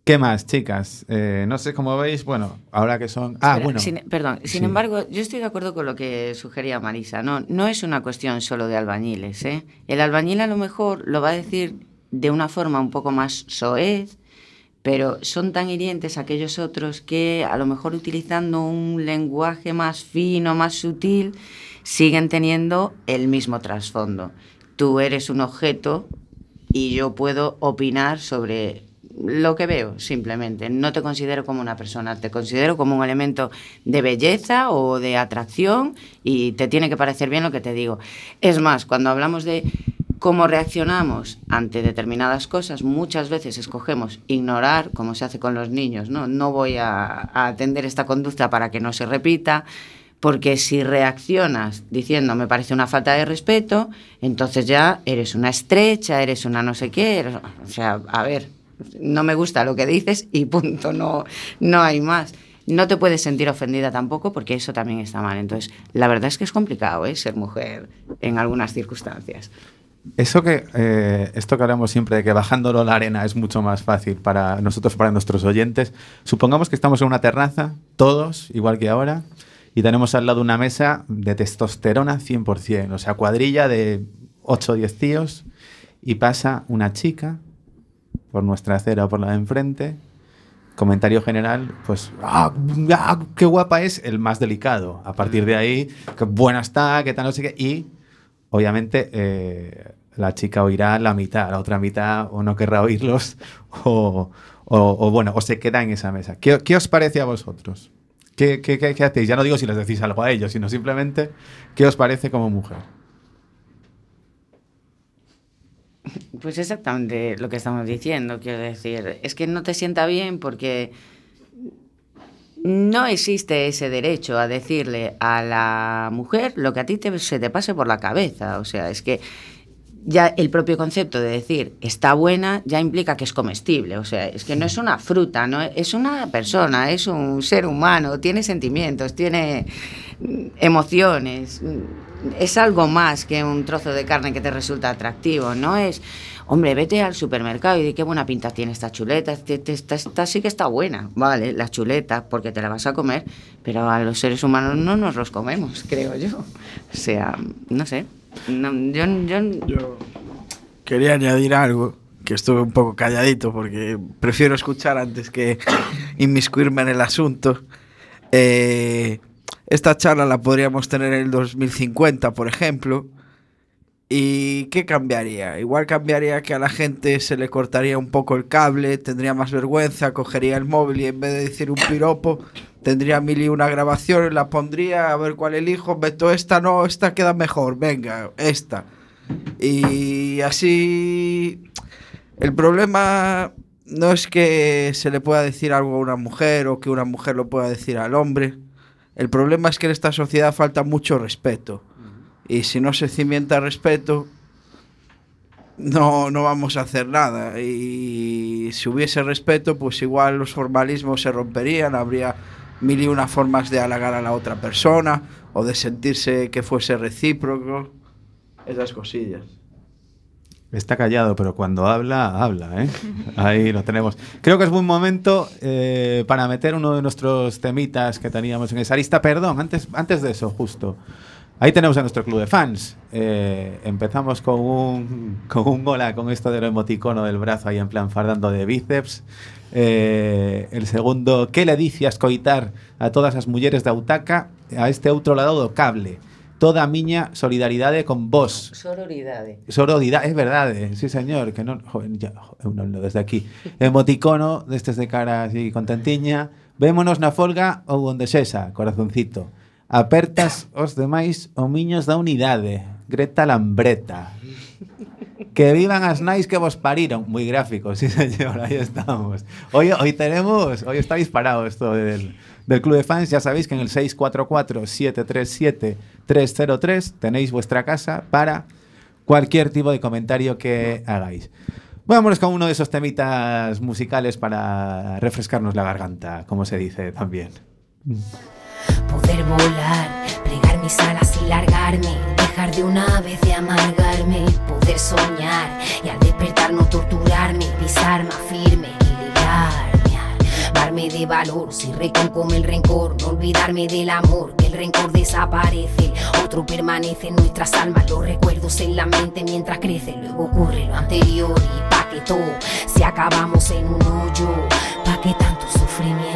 ¿Qué más, chicas? Eh, no sé cómo veis, bueno, ahora que son... Ah, Espera, bueno. sin- perdón, sin Sí. embargo, yo estoy de acuerdo con lo que sugería Marisa. No, no es una cuestión solo de albañiles. ¿eh? El albañil a lo mejor lo va a decir de una forma un poco más soez, pero son tan hirientes aquellos otros que a lo mejor utilizando un lenguaje más fino, más sutil, siguen teniendo el mismo trasfondo. Tú eres un objeto y yo puedo opinar sobre lo que veo, simplemente. No te considero como una persona, te considero como un elemento de belleza o de atracción y te tiene que parecer bien lo que te digo. Es más, cuando hablamos de cómo reaccionamos ante determinadas cosas, muchas veces escogemos ignorar, como se hace con los niños, ¿no? No voy a, atender esta conducta para que no se repita, porque si reaccionas diciendo me parece una falta de respeto, entonces ya eres una estrecha, eres una no sé qué, o sea, a ver, no me gusta lo que dices y punto, no, no hay más. No te puedes sentir ofendida tampoco porque eso también está mal. Entonces, la verdad es que es complicado ¿eh? ser mujer en algunas circunstancias. Eso que, eh, esto que hablamos siempre de que bajándolo la arena es mucho más fácil para nosotros, para nuestros oyentes. Supongamos que estamos en una terraza, todos, igual que ahora, y tenemos al lado una mesa de testosterona 100%, o sea, cuadrilla de 8 o 10 tíos, y pasa una chica por nuestra acera o por la de enfrente. Comentario general, pues, ¡ah, ah, qué guapa es! El más delicado. A partir de ahí, qué buena está, qué tal, no sé qué. Y obviamente eh, la chica oirá la mitad, la otra mitad o no querrá oírlos o, bueno, o se queda en esa mesa. ¿Qué, os parece a vosotros? ¿Qué, qué, qué- qué hacéis? Ya no digo si les decís algo a ellos, sino simplemente qué os parece como mujer. Pues exactamente lo que estamos diciendo, quiero decir. Es que no te sienta bien porque no existe ese derecho a decirle a la mujer lo que a ti te- se te pase por la cabeza. O sea, es que ya el propio concepto de decir está buena ya implica que es comestible. O sea, es que no es una fruta, no es una persona, es un ser humano, tiene sentimientos, tiene mm, emociones. mm, Es algo más que un trozo de carne que te resulta atractivo, no es, hombre, vete al supermercado y di qué buena pinta tiene esta chuleta, este- este- esta, esta sí que está buena, vale, la chuleta, porque te la vas a comer, pero a los seres humanos no nos los comemos, creo yo. O sea, no sé. Yo, yo, Quería añadir algo, que estuve un poco calladito porque prefiero escuchar antes que inmiscuirme en el asunto. Eh, esta charla la podríamos tener en el 2050, por ejemplo. ¿Y qué cambiaría? Igual cambiaría que a la gente se le cortaría un poco el cable, tendría más vergüenza, cogería el móvil y en vez de decir un piropo, tendría mil una grabaciones, la pondría a ver cuál elijo, meto esta, no, esta queda mejor, venga, esta. Y así el problema no es que se le pueda decir algo a una mujer o que una mujer lo pueda decir al hombre. El problema es que en esta sociedad falta mucho respeto. Y si no se cimienta respeto, no, no vamos a hacer nada. Y si hubiese respeto, pues igual los formalismos se romperían, habría mil y una formas de halagar a la otra persona o de sentirse que fuese recíproco. Esas cosillas. Está callado, pero cuando habla, habla, ¿eh? Ahí lo tenemos. Creo que es buen momento eh, para meter uno de nuestros temitas que teníamos en esa lista. Perdón, antes, antes de eso, justo. Aí tenemos a nuestro club de fans. Eh, empezamos con un, con un hola, con esto del emoticono del brazo ahí en plan fardando de bíceps. Eh, el segundo, ¿qué le dices coitar a todas as mulleres da Autaca a este outro lado do cable? Toda a miña solidaridade con vos. Sororidade. Sororidade, é verdade, sí señor, que no, joven, ya, eu non lo desde aquí. Emoticono, destes de cara así contentiña. Vémonos na folga ou onde sexa, corazoncito. Apertas os demais o miños da unidade. Greta Lambreta. Que vivan as nais que vos pariron. Muy gráfico, sí señor, ahí estamos. Hoy, hoy tenemos, hoy está disparado esto del, del club de fans. Ya sabéis que en el 644-737-303 tenéis vuestra casa para cualquier tipo de comentario que hagáis. Vámonos con uno de esos temitas musicales para refrescarnos la garganta, como se dice también. Poder volar plegar mis alas y largarme, dejar de una vez de amargarme, poder soñar y al despertar no torturarme, pisar más firme, equilibrarme, armarme de valor, si reconcome el rencor, no olvidarme del amor, que el rencor desaparece, otro permanece en nuestras almas, los recuerdos en la mente mientras crece, luego ocurre lo anterior y pa' que todo, si acabamos en un hoyo, pa' que tanto sufrimiento,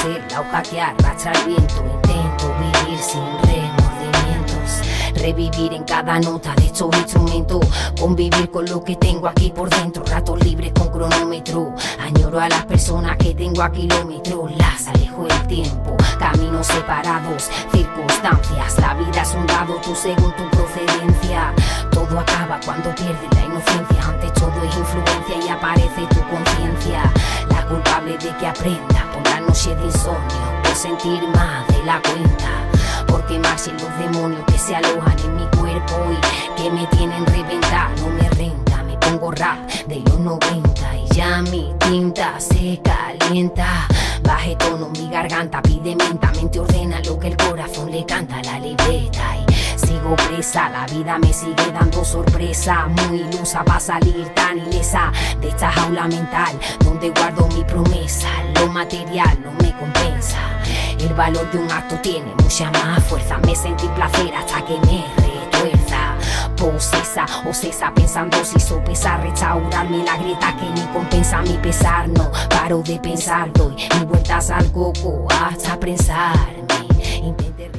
ser la hoja que arrastra el viento, intento vivir sin remordimientos. Revivir en cada nota de estos instrumentos, convivir con lo que tengo aquí por dentro, ratos libres con cronómetro. Añoro a las personas que tengo a kilómetros, las alejo el tiempo, caminos separados, circunstancias. La vida es un dado, tú según tu procedencia. Todo acaba cuando pierdes la inocencia, ante todo es influencia y aparece tu conciencia. La culpable de que aprenda por la noche de insomnio, por sentir más de la cuenta por quemarse los demonios que se alojan en mi cuerpo y que me tienen reventar, no me renta, me pongo rap de los 90 y ya mi tinta se calienta. Baje tono mi garganta, pide mente ordena lo que el corazón le canta. La libreta y sigo presa, la vida me sigue dando sorpresa, muy ilusa para salir tan ilesa de esta jaula mental donde guardo mi promesa, lo material no me compensa. El valor de un acto tiene mucha más fuerza. Me sentí placer hasta que me retuerza. Posesa o cesa pensando si sopesa restaurarme la grieta que ni compensa mi pesar. No paro de pensar, doy mi vueltas al coco hasta pensarme. Intenté.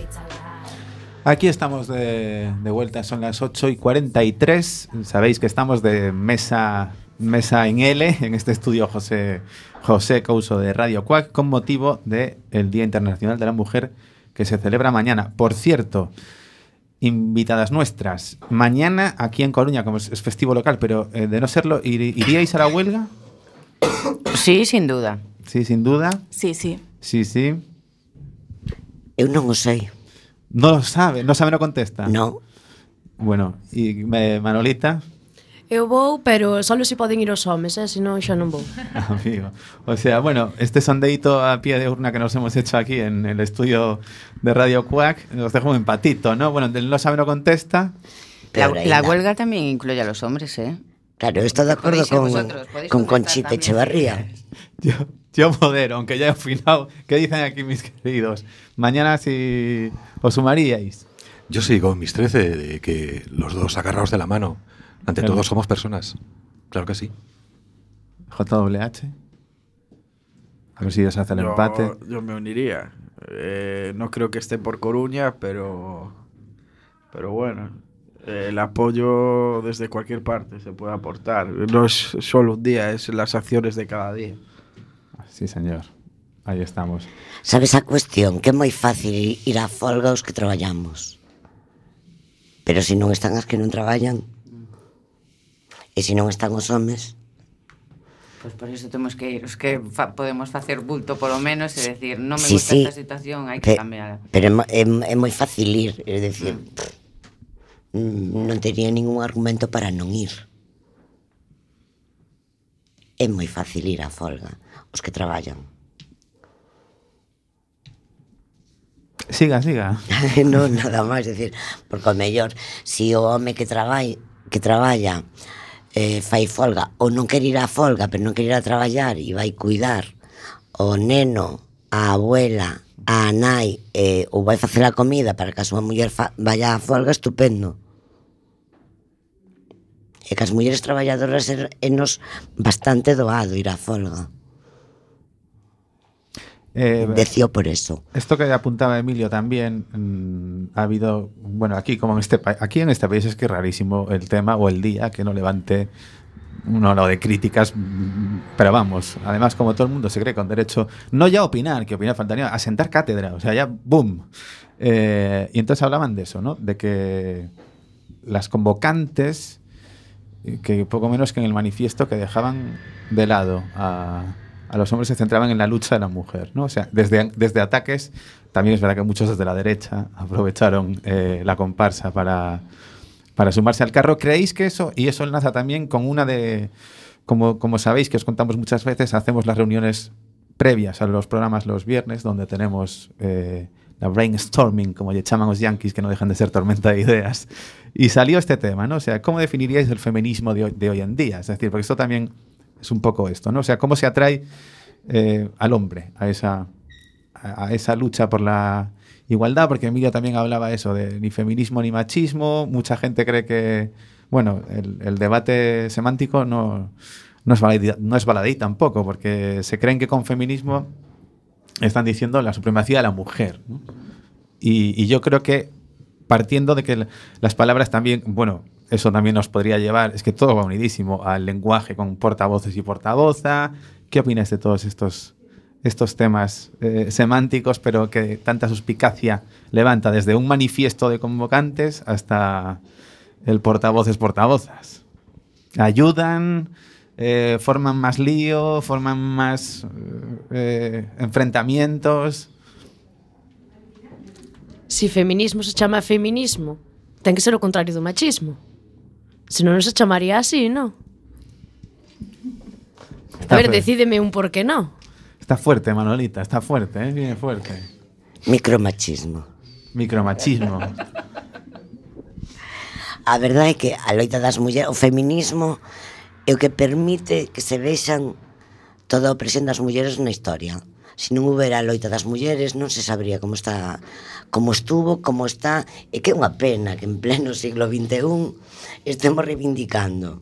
Aquí estamos de, de vuelta, son las 8 y 43. Sabéis que estamos de mesa, mesa en L, en este estudio José, José Couso de Radio Cuac, con motivo del Día Internacional de la Mujer que se celebra mañana. Por cierto, invitadas nuestras, mañana aquí en Coruña, como es, es festivo local, pero eh, de no serlo, ¿ir- ¿iríais a la huelga? Sí, sin duda. Sí, sin duda. Sí, sí. Sí, sí. Eu non o sei. No lo sabe, no sabe, no contesta. No. Bueno, y me- Manolita, Eu vou, pero só se poden ir os homes, eh? senón xa non vou. amigo. O sea, bueno, este sondeito a pie de urna que nos hemos hecho aquí en el estudio de Radio Cuac, nos deja un empatito, ¿no? Bueno, del no sabe, no contesta. La, huelga también incluye a los hombres, ¿eh? Claro, estou de ser con, vosotros, con Conchita también, Echevarría. Yo, yo modero, aunque ya he opinado. ¿Qué dicen aquí mis queridos? Mañana si os sumaríais. Yo sigo mis 13 de que los dos agarrados de la mano. Ante Claro. todo somos personas. Claro que sí. JWH. A ver si ya se hace el Yo- empate. Yo me uniría. Eh, no creo que esté por Coruña, pero, pero bueno, eh, el apoyo desde cualquier parte se puede aportar. No es solo un día, es las acciones de cada día. Sí, señor. Ahí estamos. Sabes a cuestión que é moi fácil ir á folga os que traballamos. Pero se non están as que non traballan, E se non están os homes, Pois por iso temos que ir, os que fa, podemos facer bulto polo menos e decir, non me sí, gusta sí. esta situación, hai que Pe, cambiar. Pero é, é moi fácil ir, é decir, mm. Non tería ningún argumento para non ir. É moi fácil ir á folga, os que traballan. Siga, siga. non, nada máis, decir, porque o mellor, si o home que traballa, que traballa eh, fai folga ou non quer ir a folga, pero non quer ir a traballar e vai cuidar o neno, a abuela, a nai eh, ou vai facer a comida para que a súa muller fa, vaya a folga, estupendo. E que as mulleres traballadoras enos bastante doado ir a folga. Eh, Decío por eso. Esto que apuntaba Emilio también, mm, ha habido, bueno, aquí como en este aquí en este país es que es rarísimo el tema o el día que no levante uno lo de críticas, mm, pero vamos, además como todo el mundo se cree con derecho, no ya a opinar, que opinar faltaría, a sentar cátedra, o sea, ya, boom. Eh, y entonces hablaban de eso, ¿no? De que las convocantes, eh, que poco menos que en el manifiesto, que dejaban de lado a, a los hombres se centraban en la lucha de la mujer, ¿no? O sea, desde, desde ataques, también es verdad que muchos desde la derecha aprovecharon eh, la comparsa para, para sumarse al carro. ¿Creéis que eso, y eso enlaza también con una de, como, como sabéis que os contamos muchas veces, hacemos las reuniones previas a los programas los viernes, donde tenemos eh, la brainstorming, como le llaman los yankees, que no dejan de ser tormenta de ideas. Y salió este tema, ¿no? O sea, ¿cómo definiríais el feminismo de hoy, de hoy en día? Es decir, porque esto también es un poco esto, ¿no? O sea, ¿cómo se atrae eh, al hombre a esa, a, esa lucha por la igualdad? Porque Emilia también hablaba eso de ni feminismo ni machismo. Mucha gente cree que, bueno, el, debate semántico no, no, es baladí, tampoco, porque se creen que con feminismo están diciendo la supremacía de la mujer. Y, y yo creo que partiendo de que las palabras también, bueno, eso también nos podría llevar, es que todo va unidísimo al lenguaje con portavoces y portavoza. ¿Qué opinas de todos estos, estos temas eh, semánticos, pero que tanta suspicacia levanta desde un manifiesto de convocantes hasta el portavoces portavozas? ¿Ayudan? Eh, ¿Forman más lío? ¿Forman más eh, enfrentamientos? Si feminismo se chama feminismo, ten que ser o contrario do machismo. Se non se chamaría así, non? A ver, fuerte. decídeme un por qué no. Está fuerte, Manolita, está fuerte, ¿eh? viene fuerte. Micromachismo. Micromachismo. A verdade é que a loita das mulleres, o feminismo é o que permite que se vexan toda a opresión das mulleres na historia se non houbera a loita das mulleres, non se sabría como está como estuvo, como está, e que é unha pena que en pleno siglo XXI estemos reivindicando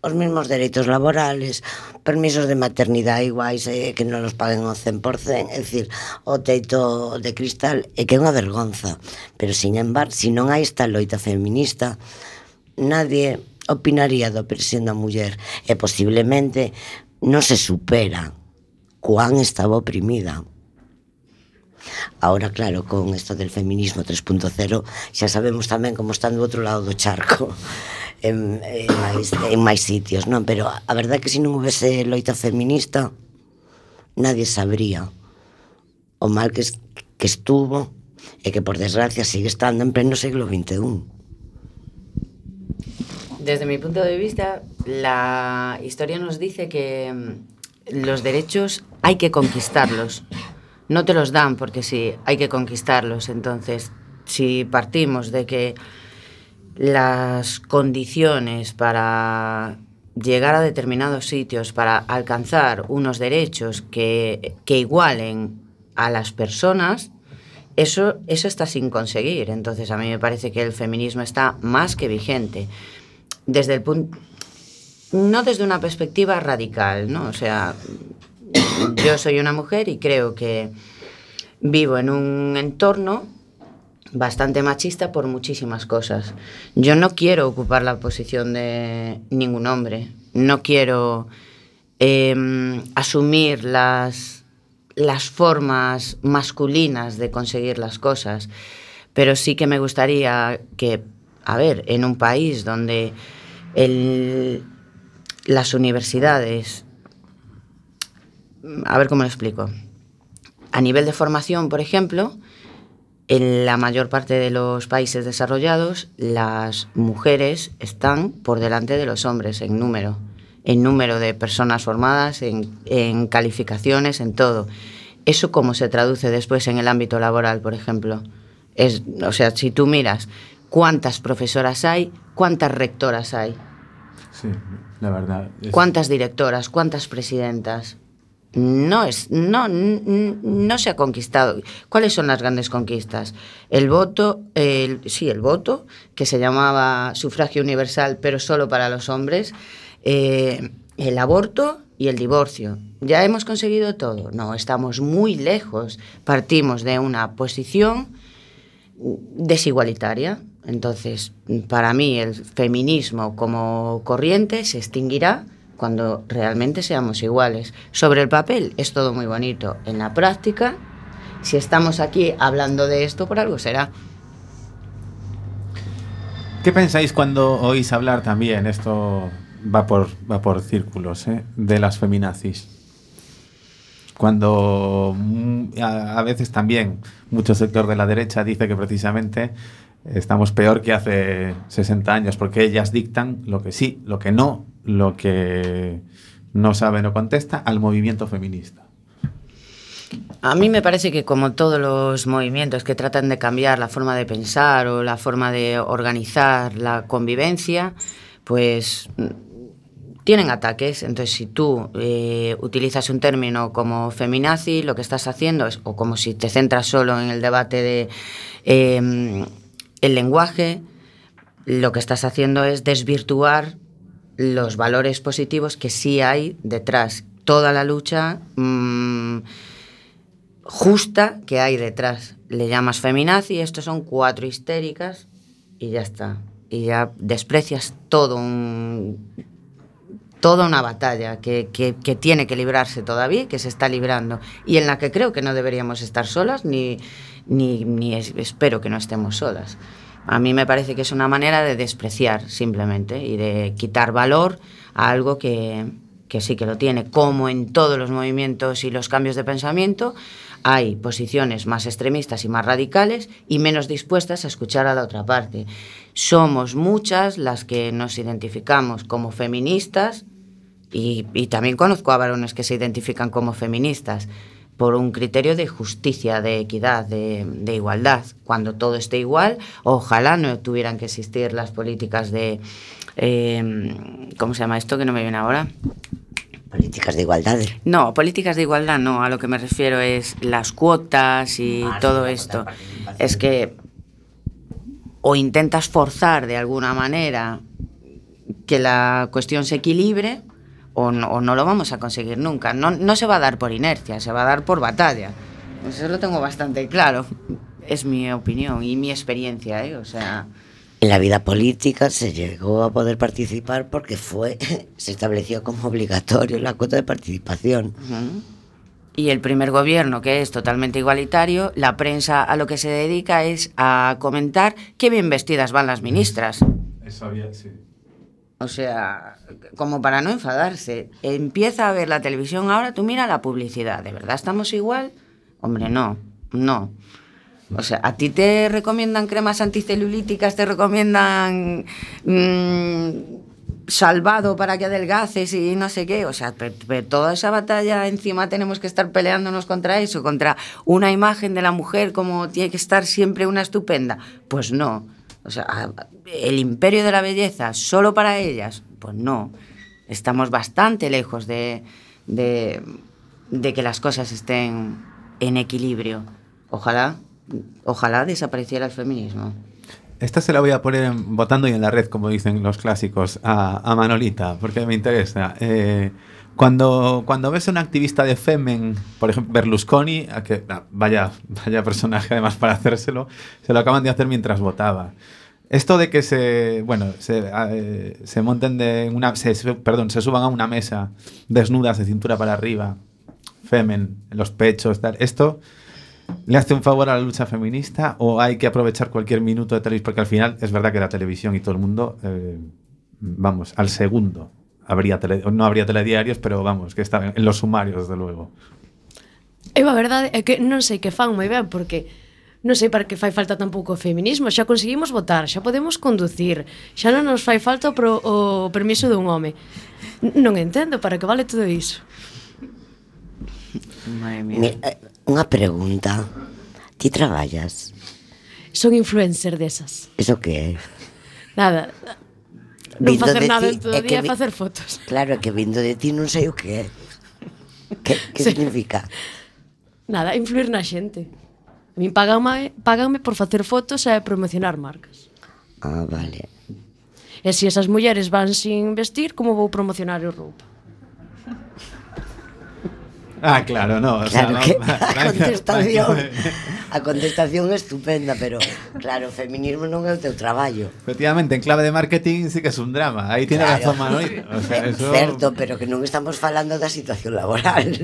os mesmos dereitos laborales, permisos de maternidade iguais e eh, que non los paguen o 100%, é dicir, o teito de cristal é que é unha vergonza. Pero, sin embargo, se non hai esta loita feminista, nadie opinaría da opresión da muller e posiblemente non se supera Cuán estaba oprimida. Ahora, claro, con esto del feminismo 3.0 xa sabemos tamén como están do outro lado do charco en, en, máis, en máis sitios, non? Pero a verdade é que se non houvese loita feminista nadie sabría o mal que, que estuvo e que por desgracia sigue estando en pleno siglo XXI. Desde mi punto de vista, la historia nos dice que los derechos hay que conquistarlos. No te los dan porque sí, hay que conquistarlos. Entonces, si partimos de que las condiciones para llegar a determinados sitios, para alcanzar unos derechos que, que igualen a las personas, eso, eso está sin conseguir. Entonces, a mí me parece que el feminismo está más que vigente. Desde el punto. No desde una perspectiva radical, ¿no? O sea, yo soy una mujer y creo que vivo en un entorno bastante machista por muchísimas cosas. Yo no quiero ocupar la posición de ningún hombre. No quiero eh, asumir las, las formas masculinas de conseguir las cosas. Pero sí que me gustaría que, a ver, en un país donde el- las universidades, a ver cómo lo explico, a nivel de formación, por ejemplo, en la mayor parte de los países desarrollados, las mujeres están por delante de los hombres en número, en número de personas formadas, en, calificaciones, en todo. ¿Eso cómo se traduce después en el ámbito laboral, por ejemplo? Es, o sea, si tú miras cuántas profesoras hay, cuántas rectoras hay, Sí, la verdad. cuántas directoras, cuántas presidentas. No, es, no, no se ha conquistado. ¿Cuáles son las grandes conquistas? El voto, sí, el voto, que se llamaba sufragio universal, pero solo para los hombres, eh, el aborto y el divorcio. ¿Ya hemos conseguido todo? No, estamos muy lejos. Partimos de una posición desigualitaria. Entonces, para mí el feminismo como corriente se extinguirá cuando realmente seamos iguales. Sobre el papel es todo muy bonito. En la práctica, si estamos aquí hablando de esto, por algo será. ¿Qué pensáis cuando oís hablar también, esto va por, va por círculos, ¿eh? de las feminazis? Cuando mm, a, a veces también mucho sector de la derecha dice que precisamente estamos peor que hace 60 años, porque ellas dictan lo que sí, lo que no, lo que no sabe no contesta al movimiento feminista. A mí me parece que como todos los movimientos que tratan de cambiar la forma de pensar o la forma de organizar la convivencia, pues mm, tienen ataques. Entonces, si tú eh, utilizas un término como feminazi, lo que estás haciendo es, o como si te centras solo en el debate de eh, el lenguaje, lo que estás haciendo es desvirtuar los valores positivos que sí hay detrás. Toda la lucha mm, justa que hay detrás. Le llamas feminazi, estos son cuatro histéricas y ya está. Y ya desprecias todo un, toda una batalla que, tiene que librarse todavía, que se está librando, y en la que creo que no deberíamos estar solas, ni, ni, ni es- espero que no estemos solas. A mí me parece que es una manera de despreciar simplemente y de quitar valor a algo que, que sí que lo tiene. Como en todos los movimientos y los cambios de pensamiento, hay posiciones más extremistas y más radicales y menos dispuestas a escuchar a la otra parte. Somos muchas las que nos identificamos como feministas y, y también conozco a varones que se identifican como feministas por un criterio de justicia, de equidad, de, de igualdad. Cuando todo esté igual, ojalá no tuvieran que existir las políticas de... eh, ¿Cómo se llama esto que no me viene ahora? Políticas de igualdad. No, políticas de igualdad no. A lo que me refiero es las cuotas y Ah, todo esto. Es que o intentas forzar de alguna manera que la cuestión se equilibre o no, o no lo vamos a conseguir nunca. No, no se va a dar por inercia, se va a dar por batalla. Eso lo tengo bastante claro. Es mi opinión y mi experiencia, ¿eh? O sea... En la vida política se llegó a poder participar porque fue, se estableció como obligatorio la cuota de participación. Y el primer gobierno, que es totalmente igualitario, la prensa a lo que se dedica es a comentar qué bien vestidas van las ministras. Eso había, sí. O sea, como para no enfadarse. Empieza a ver la televisión ahora, tú mira la publicidad. ¿De verdad estamos igual? Hombre, no, no. O sea, a ti te recomiendan cremas anticelulíticas, te recomiendan mm, salvado para que adelgaces y no sé qué. O sea, toda esa batalla encima tenemos que estar peleándonos contra eso, contra una imagen de la mujer como tiene que estar siempre una estupenda. Pues no. O sea, el imperio de la belleza solo para ellas, pues no. Estamos bastante lejos de, de, de que las cosas estén en equilibrio. Ojalá, ojalá desapareciera el feminismo. Esta se la voy a poner en- votando y en la red, como dicen los clásicos, a, a Manolita, porque me interesa. Eh, cuando, cuando ves a un activista de Femen, por ejemplo, Berlusconi, que, ah, vaya, vaya personaje además para hacérselo, se lo acaban de hacer mientras votaba. Esto de que se, bueno, se, eh, se monten de una, perdón, se suban a una mesa desnudas de cintura para arriba, Femen, en los pechos, tal, esto ¿Le hace un favor a la lucha feminista o hay que aprovechar cualquier minuto de televisión? Porque al final es verdad que la televisión y todo el mundo, eh, vamos, al segundo habría tele, no habría telediarios, pero vamos, que está en los sumarios, desde luego. Eu a verdade é que non sei que fan moi ben, porque non sei para que fai falta tampouco o feminismo, xa conseguimos votar, xa podemos conducir, xa non nos fai falta o, pro, o permiso dun home. Non entendo para que vale todo iso. Madre mía. Eh, unha pregunta. Ti traballas? Son influencer desas. Eso que é? Nada, non vindo facer nada ti, en todo é día vi... facer fotos. Claro, é que vindo de ti non sei o que é. Que, que sí. significa? Nada, influir na xente. A min paganme, paganme por facer fotos e promocionar marcas. Ah, vale. E se esas mulleres van sin vestir, como vou promocionar a roupa? Ah, claro, no. Claro o sea, que no, a contestación, a contestación estupenda, pero claro, o feminismo non é o teu traballo. Efectivamente, en clave de marketing sí que é un drama. Aí tiene claro. razón Manuel. O sea, eso... Certo, pero que non estamos falando da situación laboral,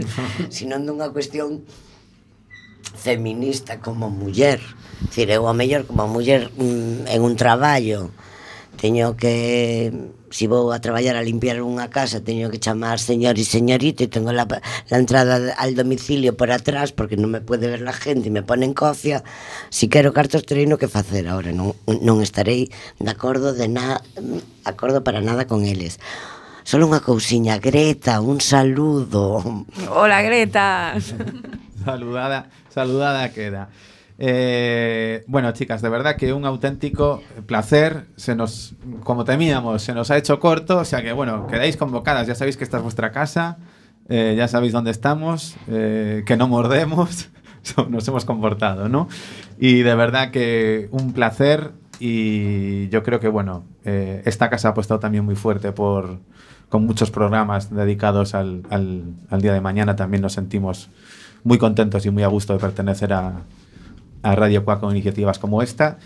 sino dunha cuestión feminista como muller. Dicir, eu a mellor como muller mm, en un traballo teño que si vou a traballar a limpiar unha casa teño que chamar señor e señorita e tengo la, la entrada al domicilio por atrás porque non me pode ver la gente e me ponen cofia. Si quero cartos treino que facer ahora non, non estarei de acordo de na, acordo para nada con eles. Solo unha cousiña Greta, un saludo. Hola Greta. Saludada, saludada queda. Eh, bueno, chicas, de verdad que un auténtico placer. Se nos, como temíamos, se nos ha hecho corto. O sea que, bueno, quedáis convocadas. Ya sabéis que esta es vuestra casa. eh, ya sabéis dónde estamos. eh, que no mordemos. Nos hemos comportado, ¿no? Y de verdad que un placer. Y yo creo que, bueno, eh, esta casa ha apostado también muy fuerte por con muchos programas dedicados al, al- al día de mañana. También nos sentimos muy contentos y muy a gusto de pertenecer a, a Radio Cuac con iniciativas como esta.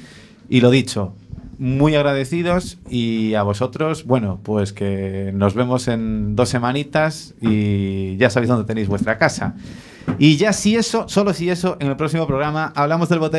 Y lo dicho, muy agradecidos y a vosotros, bueno, pues que nos vemos en dos semanitas y ya sabéis dónde tenéis vuestra casa. Y ya si eso, solo si eso, en el próximo programa hablamos del botellón.